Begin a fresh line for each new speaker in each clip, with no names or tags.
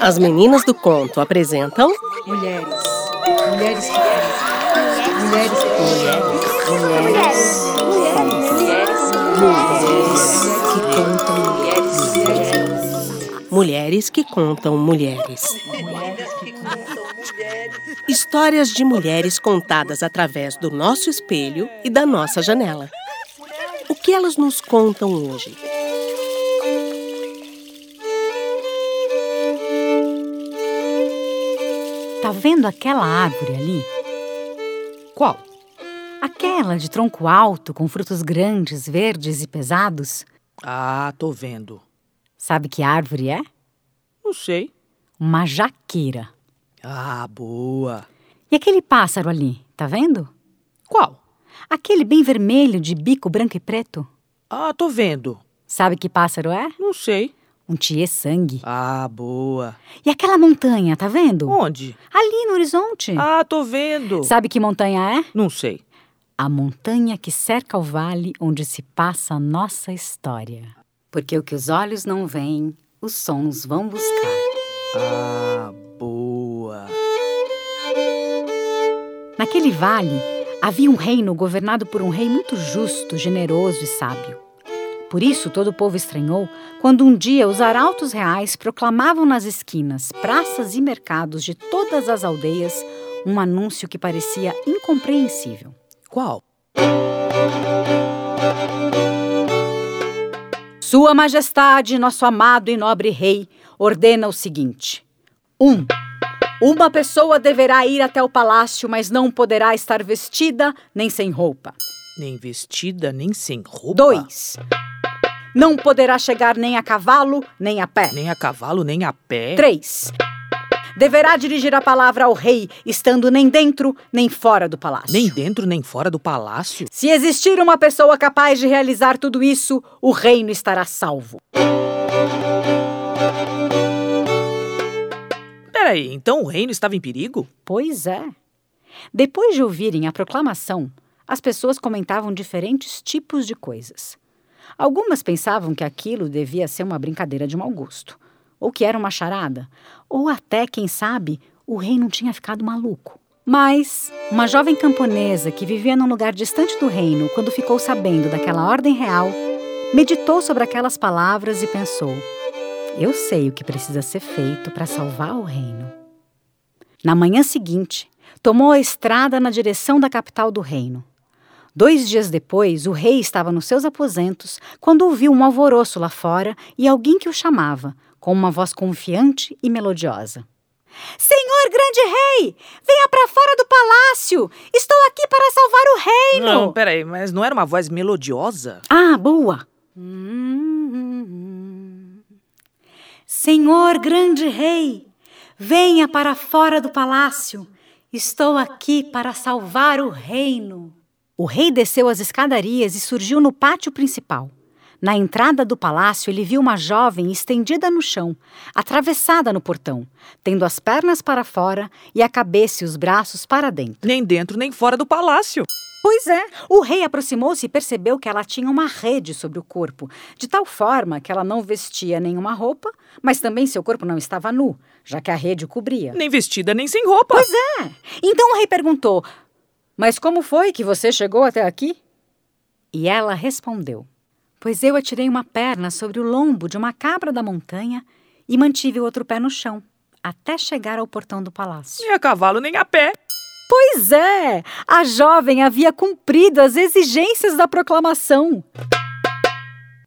As meninas do conto apresentam
Mulheres. Mulheres que Mulheres que Mulheres.
Mulheres que contam mulheres. Histórias de mulheres contadas através do nosso espelho e da nossa janela. O que elas nos contam hoje?
Tá vendo aquela árvore ali?
Qual?
Aquela de tronco alto, com frutos grandes, verdes e pesados?
Ah, tô vendo.
Sabe que árvore é?
Não sei.
Uma jaqueira.
Ah, boa.
E aquele pássaro ali, tá vendo?
Qual?
Aquele bem vermelho, de bico branco e preto.
Ah, tô vendo.
Sabe que pássaro é?
Não sei.
Um tiê-sangue.
Ah, boa.
E aquela montanha, tá vendo?
Onde?
Ali no horizonte.
Ah, tô vendo.
Sabe que montanha é?
Não sei.
A montanha que cerca o vale onde se passa a nossa história. Porque o que os olhos não veem, os sons vão buscar.
Ah, boa.
Naquele vale havia um reino governado por um rei muito justo, generoso e sábio. Por isso todo o povo estranhou quando um dia os arautos reais proclamavam nas esquinas, praças e mercados de todas as aldeias um anúncio que parecia incompreensível.
Qual?
Sua Majestade, nosso amado e nobre rei, ordena o seguinte: 1. Um, uma pessoa deverá ir até o palácio, mas não poderá estar vestida nem sem roupa.
Nem vestida, nem sem roupa.
2. Não poderá chegar nem a cavalo, nem a pé.
Nem a cavalo, nem a pé.
3. Deverá dirigir a palavra ao rei, estando nem dentro nem fora do palácio.
Nem dentro nem fora do palácio?
Se existir uma pessoa capaz de realizar tudo isso, o reino estará salvo.
Peraí, então o reino estava em perigo?
Pois é. Depois de ouvirem a proclamação, as pessoas comentavam diferentes tipos de coisas. Algumas pensavam que aquilo devia ser uma brincadeira de mau gosto, ou que era uma charada, ou até, quem sabe, o rei não tinha ficado maluco. Mas uma jovem camponesa que vivia num lugar distante do reino, quando ficou sabendo daquela ordem real, meditou sobre aquelas palavras e pensou: Eu sei o que precisa ser feito para salvar o reino. Na manhã seguinte, tomou a estrada na direção da capital do reino. Dois dias depois, o rei estava nos seus aposentos quando ouviu um alvoroço lá fora e alguém que o chamava, com uma voz confiante e melodiosa. Senhor grande rei, venha para fora do palácio! Estou aqui para salvar o reino!
Não, peraí, mas não era uma voz melodiosa?
Ah, boa! Senhor grande rei, venha para fora do palácio! Estou aqui para salvar o reino! O rei desceu as escadarias e surgiu no pátio principal. Na entrada do palácio, ele viu uma jovem estendida no chão, atravessada no portão, tendo as pernas para fora e a cabeça e os braços para dentro.
Nem dentro nem fora do palácio.
Pois é. O rei aproximou-se e percebeu que ela tinha uma rede sobre o corpo, de tal forma que ela não vestia nenhuma roupa, mas também seu corpo não estava nu, já que a rede o cobria.
Nem vestida nem sem roupa.
Pois é. Então o rei perguntou: Mas como foi que você chegou até aqui? E ela respondeu: Pois eu atirei uma perna sobre o lombo de uma cabra da montanha e mantive o outro pé no chão, até chegar ao portão do palácio.
Nem a cavalo nem a pé.
Pois é! A jovem havia cumprido as exigências da proclamação.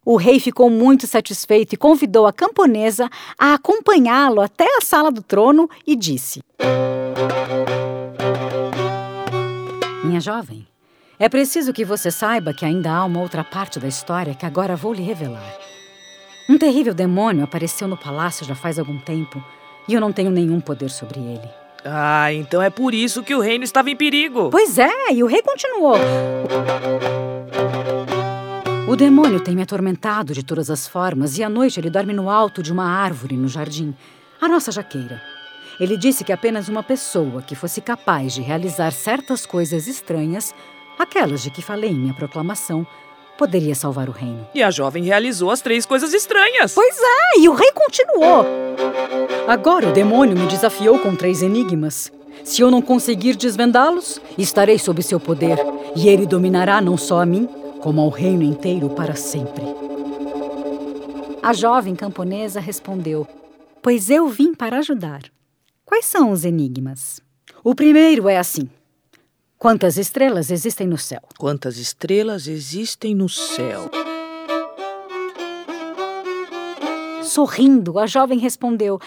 O rei ficou muito satisfeito e convidou a camponesa a acompanhá-lo até a sala do trono e disse: Minha jovem, é preciso que você saiba que ainda há uma outra parte da história que agora vou lhe revelar. Um terrível demônio apareceu no palácio já faz algum tempo e eu não tenho nenhum poder sobre ele.
Ah, então é por isso que o reino estava em perigo.
Pois é, e o rei continuou. O demônio tem me atormentado de todas as formas e à noite ele dorme no alto de uma árvore no jardim, a nossa jaqueira. Ele disse que apenas uma pessoa que fosse capaz de realizar certas coisas estranhas, aquelas de que falei em minha proclamação, poderia salvar o reino.
E a jovem realizou as três coisas estranhas.
Pois é, e o rei continuou. Agora o demônio me desafiou com três enigmas. Se eu não conseguir desvendá-los, estarei sob seu poder, e ele dominará não só a mim, como ao reino inteiro para sempre. A jovem camponesa respondeu: Pois eu vim para ajudar. Quais são os enigmas? O primeiro é assim: Quantas estrelas existem no céu?
Quantas estrelas existem no céu?
Sorrindo, a jovem respondeu: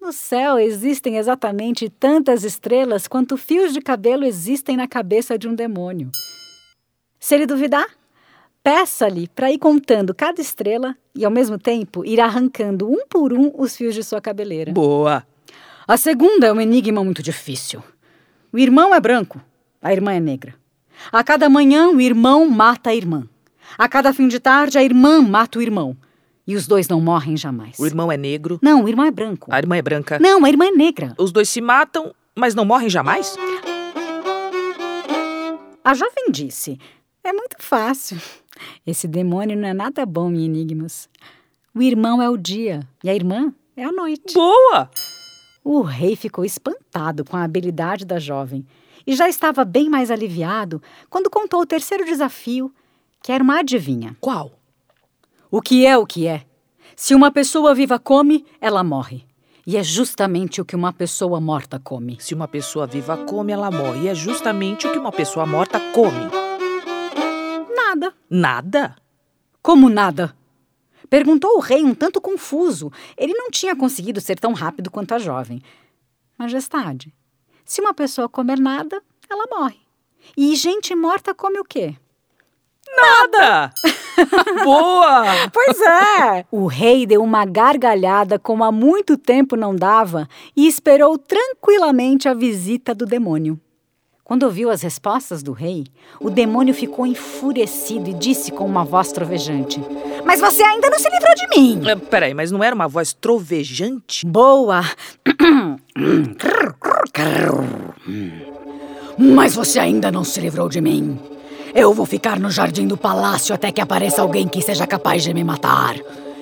No céu existem exatamente tantas estrelas quanto fios de cabelo existem na cabeça de um demônio. Se ele duvidar, peça-lhe para ir contando cada estrela e, ao mesmo tempo, ir arrancando um por um os fios de sua cabeleira.
Boa!
A segunda é um enigma muito difícil. O irmão é branco, a irmã é negra. A cada manhã, o irmão mata a irmã. A cada fim de tarde, a irmã mata o irmão. E os dois não morrem jamais.
O irmão é negro.
Não, o irmão é branco.
A irmã é branca.
Não, a irmã é negra.
Os dois se matam, mas não morrem jamais?
A jovem disse: É muito fácil. Esse demônio não é nada bom em enigmas. O irmão é o dia e a irmã é a noite.
Boa!
O rei ficou espantado com a habilidade da jovem e já estava bem mais aliviado quando contou o terceiro desafio, que era uma adivinha.
Qual?
O que é o que é? Se uma pessoa viva come, ela morre. E é justamente o que uma pessoa morta come.
Se uma pessoa viva come, ela morre. E é justamente o que uma pessoa morta come.
Nada.
Nada?
Como nada? Perguntou o rei um tanto confuso. Ele não tinha conseguido ser tão rápido quanto a jovem. Majestade, se uma pessoa comer nada, ela morre. E gente morta come o quê?
Nada! Boa!
Pois é! O rei deu uma gargalhada como há muito tempo não dava e esperou tranquilamente a visita do demônio. Quando ouviu as respostas do rei, o demônio ficou enfurecido e disse com uma voz trovejante: Mas você ainda não se livrou de mim!
É, peraí, mas não era uma voz trovejante?
Boa! Mas você ainda não se livrou de mim. Eu vou ficar no jardim do palácio até que apareça alguém que seja capaz de me matar.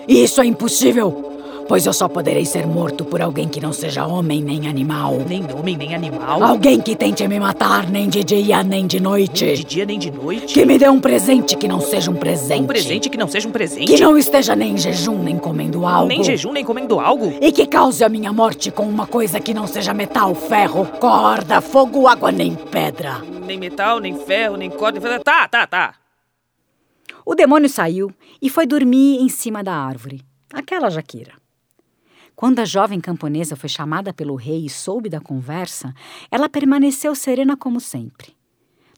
Isso é impossível, pois eu só poderei ser morto por alguém que não seja homem nem animal.
Nem homem, nem animal.
Alguém que tente me matar nem de dia nem de noite.
Nem de dia, nem de noite.
Que me dê um presente que não seja um presente.
Um presente que não seja um presente.
Que não esteja nem em jejum nem comendo algo.
Nem jejum, nem comendo algo.
E que cause a minha morte com uma coisa que não seja metal, ferro, corda, fogo, água nem pedra.
Nem metal, nem ferro, nem corda. Nem... Tá, tá, tá.
O demônio saiu e foi dormir em cima da árvore. Aquela jaqueira. Quando a jovem camponesa foi chamada pelo rei e soube da conversa, ela permaneceu serena como sempre.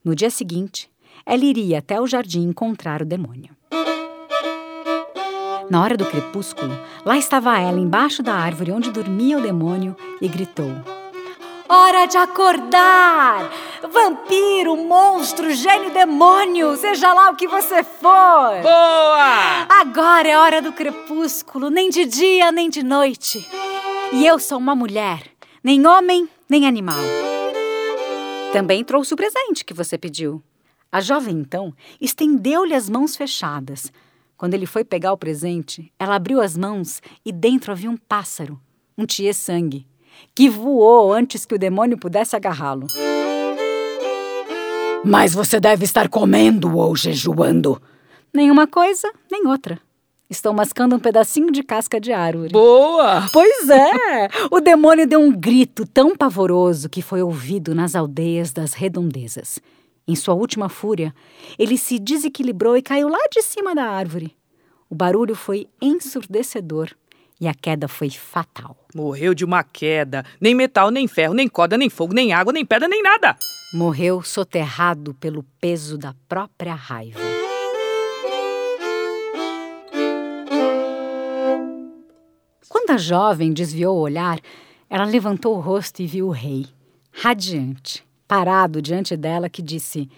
No dia seguinte, ela iria até o jardim encontrar o demônio. Na hora do crepúsculo, lá estava ela embaixo da árvore onde dormia o demônio e gritou: Hora de acordar! Vampiro, monstro, gênio, demônio, seja lá o que você for!
Boa!
Agora é hora do crepúsculo, nem de dia nem de noite. E eu sou uma mulher, nem homem, nem animal. Também trouxe o presente que você pediu. A jovem, então, estendeu-lhe as mãos fechadas. Quando ele foi pegar o presente, ela abriu as mãos e dentro havia um pássaro, um tiê-sangue que voou antes que o demônio pudesse agarrá-lo. Mas você deve estar comendo ou jejuando. Nenhuma coisa, nem outra. Estou mascando um pedacinho de casca de árvore.
Boa!
Pois é! O demônio deu um grito tão pavoroso que foi ouvido nas aldeias das redondezas. Em sua última fúria, ele se desequilibrou e caiu lá de cima da árvore. O barulho foi ensurdecedor e a queda foi fatal.
Morreu de uma queda. Nem metal, nem ferro, nem corda, nem fogo, nem água, nem pedra, nem nada.
Morreu soterrado pelo peso da própria raiva. Quando a jovem desviou o olhar, ela levantou o rosto e viu o rei, radiante, parado diante dela, que disse: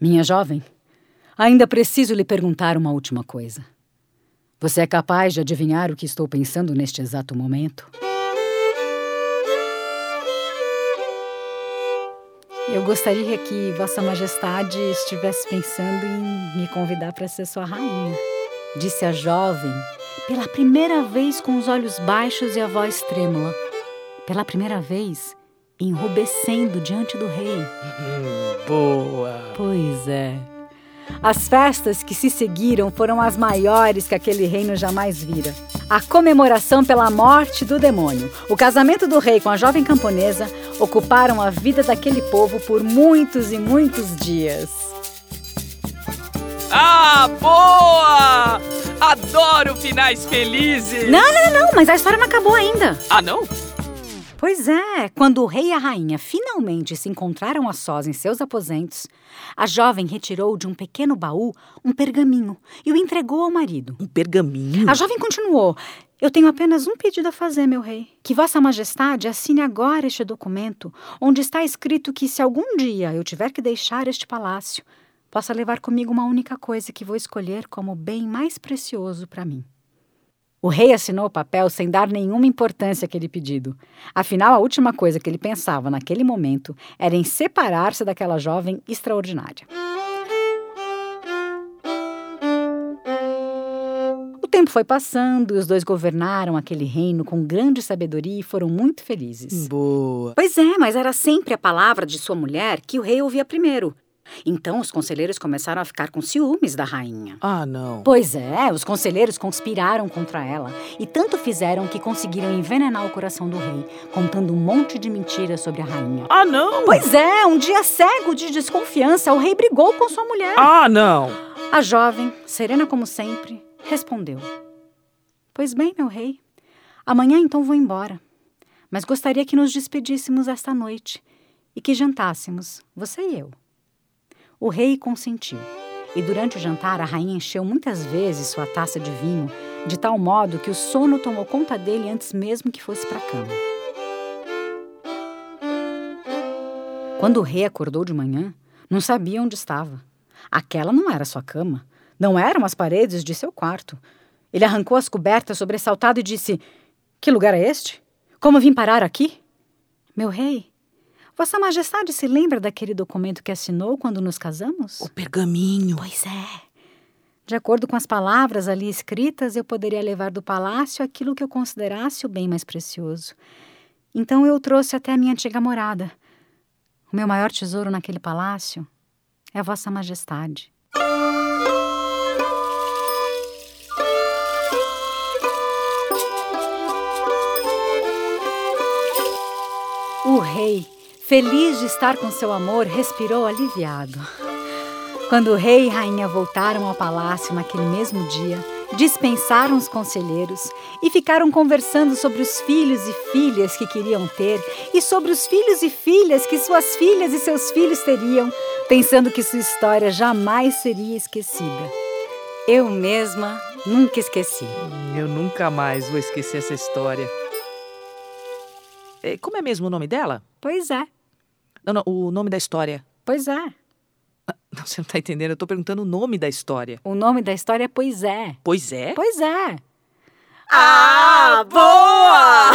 Minha jovem, ainda preciso lhe perguntar uma última coisa. Você é capaz de adivinhar o que estou pensando neste exato momento? Eu gostaria que Vossa Majestade estivesse pensando em me convidar para ser sua rainha, disse a jovem, pela primeira vez com os olhos baixos e a voz trêmula. Pela primeira vez, enrubescendo diante do rei.
Boa!
Pois é. As festas que se seguiram foram as maiores que aquele reino jamais vira. A comemoração pela morte do demônio, o casamento do rei com a jovem camponesa ocuparam a vida daquele povo por muitos e muitos dias.
Ah, boa! Adoro finais felizes!
Não, não, não, mas a história não acabou ainda.
Ah, não?
Pois é, quando o rei e a rainha finalmente se encontraram a sós em seus aposentos, a jovem retirou de um pequeno baú um pergaminho e o entregou ao marido.
Um pergaminho?
A jovem continuou: Eu tenho apenas um pedido a fazer, meu rei. Que Vossa Majestade assine agora este documento, onde está escrito que se algum dia eu tiver que deixar este palácio, possa levar comigo uma única coisa que vou escolher como bem mais precioso para mim. O rei assinou o papel sem dar nenhuma importância àquele pedido. Afinal, a última coisa que ele pensava naquele momento era em separar-se daquela jovem extraordinária. O tempo foi passando e os dois governaram aquele reino com grande sabedoria e foram muito felizes.
Boa.
Pois é, mas era sempre a palavra de sua mulher que o rei ouvia primeiro. Então os conselheiros começaram a ficar com ciúmes da rainha.
Ah, não.
Pois é, os conselheiros conspiraram contra ela e tanto fizeram que conseguiram envenenar o coração do rei, contando um monte de mentiras sobre a rainha.
Ah, não!
Pois é, um dia cego de desconfiança, o rei brigou com sua mulher.
Ah, não!
A jovem, serena como sempre, respondeu: Pois bem, meu rei, amanhã então vou embora. Mas gostaria que nos despedíssemos esta noite e que jantássemos, você e eu. O rei consentiu, e durante o jantar a rainha encheu muitas vezes sua taça de vinho, de tal modo que o sono tomou conta dele antes mesmo que fosse para a cama. Quando o rei acordou de manhã, não sabia onde estava. Aquela não era sua cama, não eram as paredes de seu quarto. Ele arrancou as cobertas sobressaltado e disse: Que lugar é este? Como vim parar aqui? Meu rei, Vossa Majestade se lembra daquele documento que assinou quando nos casamos?
O pergaminho.
Pois é. De acordo com as palavras ali escritas, eu poderia levar do palácio aquilo que eu considerasse o bem mais precioso. Então eu o trouxe até a minha antiga morada. O meu maior tesouro naquele palácio é a Vossa Majestade. O rei Feliz de estar com seu amor, respirou aliviado. Quando o rei e rainha voltaram ao palácio naquele mesmo dia, dispensaram os conselheiros e ficaram conversando sobre os filhos e filhas que queriam ter e sobre os filhos e filhas que suas filhas e seus filhos teriam, pensando que sua história jamais seria esquecida. Eu mesma nunca esqueci.
Eu nunca mais vou esquecer essa história. É, como é mesmo o nome dela?
Pois é.
Não, não, o nome da história.
Pois é.
Não, você não tá entendendo, eu tô perguntando o nome da história.
O nome da história é Pois é.
Pois é?
Pois é.
Ah, boa!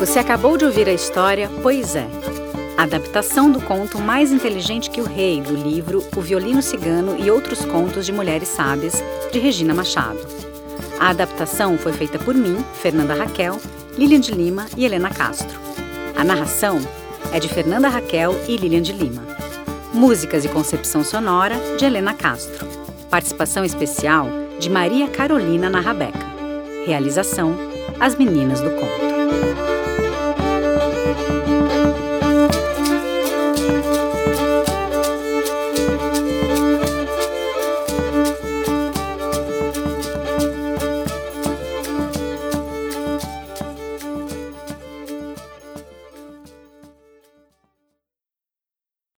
Você acabou de ouvir a história Pois é adaptação do conto Mais Inteligente que o Rei, do livro O Violino Cigano e Outros Contos de Mulheres Sábias, de Regina Machado. A adaptação foi feita por mim, Fernanda Raquel, Lilian de Lima e Helena Castro. A narração é de Fernanda Raquel e Lilian de Lima. Músicas e concepção sonora de Helena Castro. Participação especial de Maria Carolina Narrabeca. Realização As Meninas do Conto.